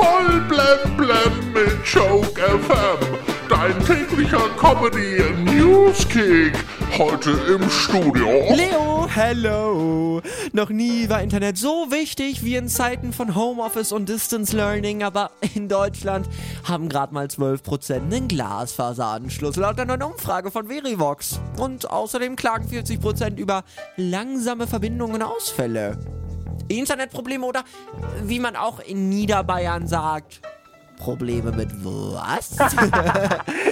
Voll blem blem mit Choke FM. Dein täglicher Comedy Newskick. Heute im Studio. Leo, hello! Noch nie war Internet so wichtig wie in Zeiten von Homeoffice und Distance Learning, aber in Deutschland haben gerade mal 12% einen Glasfaseranschluss laut einer neuen Umfrage von Verivox. Und außerdem klagen 40% über langsame Verbindungen und Ausfälle. Internetprobleme oder wie man auch in Niederbayern sagt. Probleme mit was?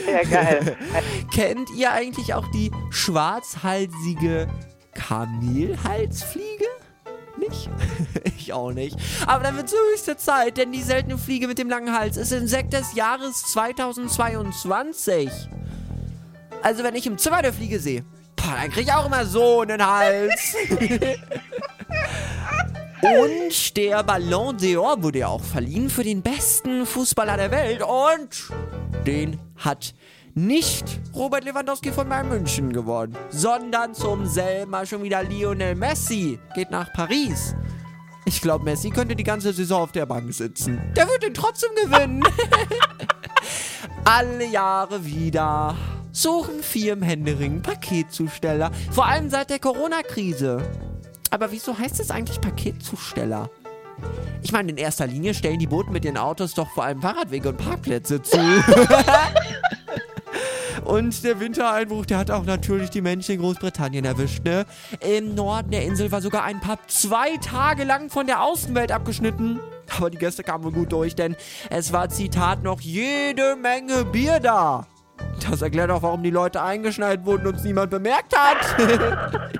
Ja, geil. Kennt ihr eigentlich auch die schwarzhalsige Kamelhalsfliege? Nicht? ich auch nicht. Aber dann wird es höchste Zeit, denn die seltene Fliege mit dem langen Hals ist Insekt des Jahres 2022. Also wenn ich im Zimmer eine Fliege sehe, boah, dann krieg ich auch immer so einen Hals. Und der Ballon d'Or wurde ja auch verliehen für den besten Fußballer der Welt. Und den hat nicht Robert Lewandowski von Bayern München gewonnen, sondern zum selben Mal schon wieder Lionel Messi. Geht nach Paris. Ich glaube, Messi könnte die ganze Saison auf der Bank sitzen. Der wird ihn trotzdem gewinnen. Alle Jahre wieder suchen Firmen händeringend Paketzusteller. Vor allem seit der Corona-Krise. Aber wieso heißt es eigentlich Paketzusteller? Ich meine, in erster Linie stellen die Boten mit ihren Autos doch vor allem Fahrradwege und Parkplätze zu. Und der Wintereinbruch, der hat auch natürlich die Menschen in Großbritannien erwischt, ne? Im Norden der Insel war sogar ein Pub zwei Tage lang von der Außenwelt abgeschnitten. Aber die Gäste kamen wohl gut durch, denn es war, Zitat, noch jede Menge Bier da. Das erklärt auch, warum die Leute eingeschneit wurden und es niemand bemerkt hat.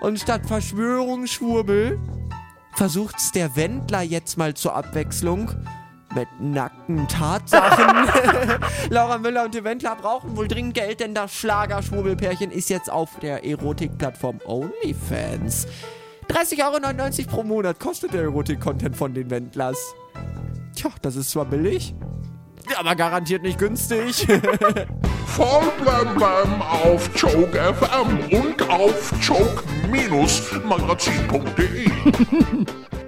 und statt Verschwörungsschwurbel versucht's der Wendler jetzt mal zur Abwechslung mit nackten Tatsachen. Laura Müller und der Wendler brauchen wohl dringend Geld, denn das Schlagerschwurbelpärchen ist jetzt auf der Erotikplattform OnlyFans. 30,99 Euro pro Monat kostet der Erotik-Content von den Wendlers. Tja, das ist zwar billig, aber garantiert nicht günstig. Voll blem blem auf Choke FM und auf choke-magazin.de.